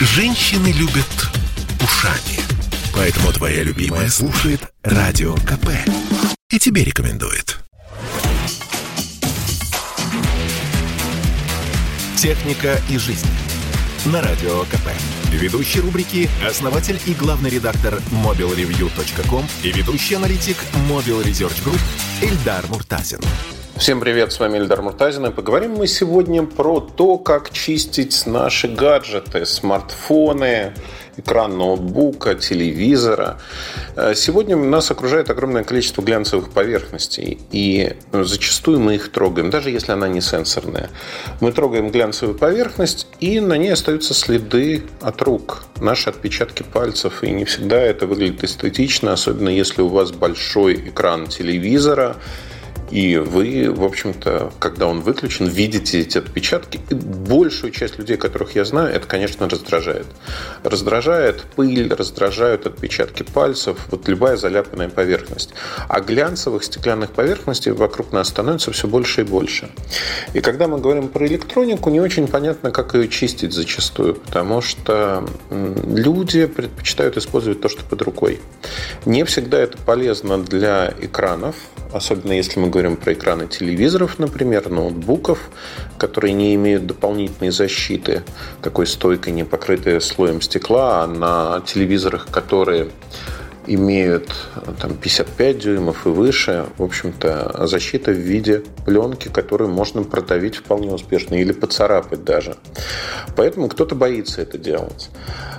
Женщины любят ушами. Поэтому твоя любимая слушает Радио КП. И тебе рекомендует. Техника и жизнь. На Радио КП. Ведущий рубрики – основатель и главный редактор mobilreview.com и ведущий аналитик Mobile Research Group Эльдар Муртазин. Всем привет, с вами Эльдар Муртазин. И поговорим мы сегодня про то, как чистить наши гаджеты, смартфоны, экран ноутбука, телевизора. Э, сегодня нас окружает огромное количество глянцевых поверхностей, и зачастую мы их трогаем, даже если она не сенсорная. Мы трогаем глянцевую поверхность, и на ней остаются следы от рук, наши отпечатки пальцев, и не всегда это выглядит эстетично, особенно если у вас большой экран телевизора, и вы, в общем-то, когда он выключен, видите эти отпечатки. И большую часть людей, которых я знаю, это, конечно, раздражает. Раздражает пыль, раздражают отпечатки пальцев, вот любая заляпанная поверхность. А глянцевых стеклянных поверхностей вокруг нас становится все больше и больше. И когда мы говорим про электронику, не очень понятно, как ее чистить зачастую, потому что люди предпочитают использовать то, что под рукой. Не всегда это полезно для экранов, особенно если мы говорим про экраны телевизоров, например, ноутбуков, которые не имеют дополнительной защиты, такой стойкой, не покрытой слоем стекла, а на телевизорах, которые имеют там, 55 дюймов и выше, в общем-то, защита в виде пленки, которую можно продавить вполне успешно или поцарапать даже. Поэтому кто-то боится это делать.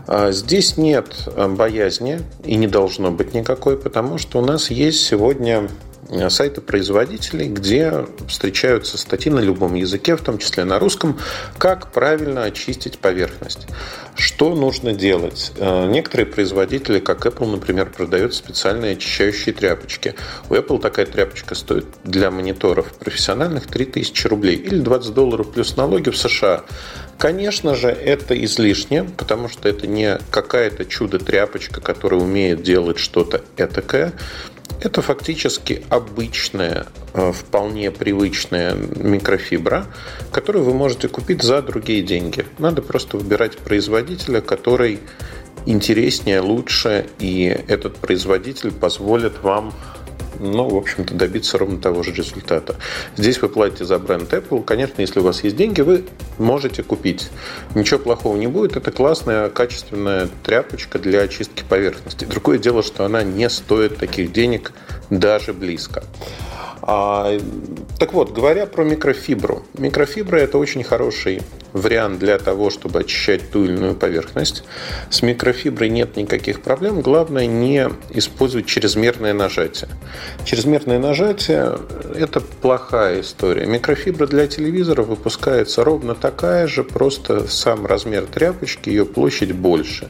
А здесь нет боязни и не должно быть никакой, потому что у нас есть сегодня Э, сайты производителей, где встречаются статьи на любом языке, в том числе на русском, как правильно очистить поверхность. Что нужно делать? Э, некоторые производители, как Apple, например, продают специальные очищающие тряпочки. У Apple такая тряпочка стоит для мониторов профессиональных 3000 рублей или 20 долларов плюс налоги в США. Конечно же, это излишне, потому что это не какая-то чудо-тряпочка, которая умеет делать что-то этакое. Это фактически обычная, э, вполне привычная микрофибра, которую вы можете купить за другие деньги. Надо просто выбирать производителя, который интереснее, лучше, и этот производитель позволит вам ну, в общем-то, добиться ровно того же результата. Здесь вы платите за бренд Apple. Конечно, если у вас есть деньги, вы можете купить. Ничего плохого не будет. Это классная, качественная тряпочка для очистки поверхности. Другое дело, что она не стоит таких денег даже близко. А, так вот, говоря про микрофибру. Микрофибра – это очень хороший вариант для того, чтобы очищать ту или иную поверхность. С микрофиброй нет никаких проблем. Главное не использовать чрезмерное нажатие. Чрезмерное нажатие – это плохая история. Микрофибра для телевизора выпускается ровно такая же, просто сам размер тряпочки, ее площадь больше.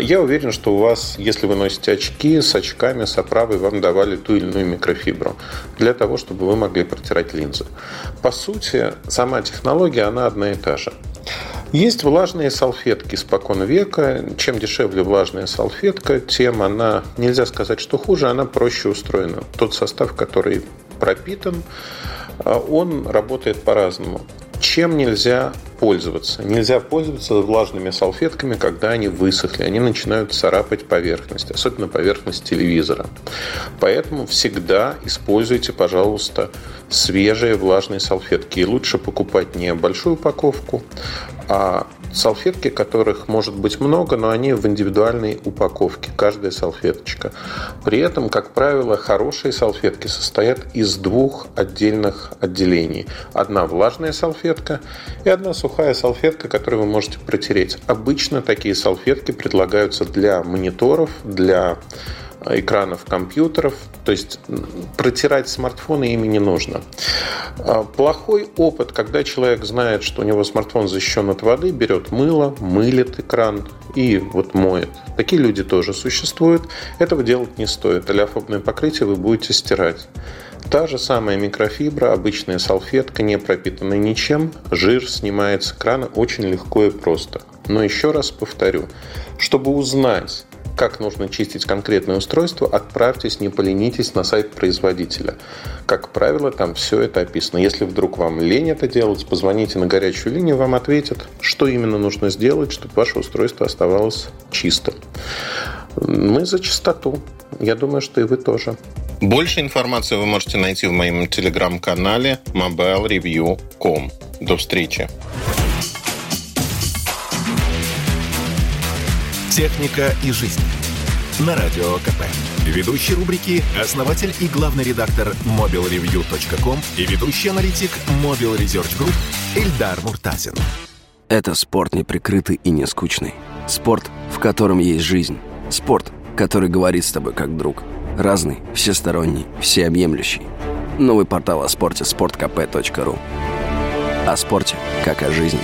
Я уверен, что у вас, если вы носите очки, с очками, с оправой вам давали ту или иную микрофибру для того, чтобы вы могли протирать линзы. По сути, сама технология, она одна и та же. Есть влажные салфетки спокон века. Чем дешевле влажная салфетка, тем она, нельзя сказать, что хуже, она проще устроена. Тот состав, который пропитан, он работает по-разному. Чем нельзя пользоваться? Нельзя пользоваться влажными салфетками, когда они высохли. Они начинают царапать поверхность, особенно поверхность телевизора. Поэтому всегда используйте, пожалуйста, свежие влажные салфетки. И лучше покупать не большую упаковку, а салфетки, которых может быть много, но они в индивидуальной упаковке, каждая салфеточка. При этом, как правило, хорошие салфетки состоят из двух отдельных отделений. Одна влажная салфетка и одна сухая салфетка, которую вы можете протереть. Обычно такие салфетки предлагаются для мониторов, для экранов компьютеров. То есть протирать смартфоны ими не нужно. А, плохой опыт, когда человек знает, что у него смартфон защищен от воды, берет мыло, мылит экран и вот моет. Такие люди тоже существуют. Этого делать не стоит. Олеофобное покрытие вы будете стирать. Та же самая микрофибра, обычная салфетка, не пропитанная ничем, жир снимает с экрана очень легко и просто. Но еще раз повторю, чтобы узнать, как нужно чистить конкретное устройство, отправьтесь, не поленитесь на сайт производителя. Как правило, там все это описано. Если вдруг вам лень это делать, позвоните на горячую линию, вам ответят, что именно нужно сделать, чтобы ваше устройство оставалось чистым. Мы за чистоту. Я думаю, что и вы тоже. Больше информации вы можете найти в моем телеграм-канале mobilereview.com. До встречи. Техника и жизнь. На радио КП. Ведущий рубрики – основатель и главный редактор mobilreview.com и ведущий аналитик Mobile Research Group Эльдар Муртазин. Это спорт неприкрытый и не скучный. Спорт, в котором есть жизнь. Спорт, который говорит с тобой как друг. Разный, всесторонний, всеобъемлющий. Новый портал о спорте – sportkp.ru О спорте, как о жизни.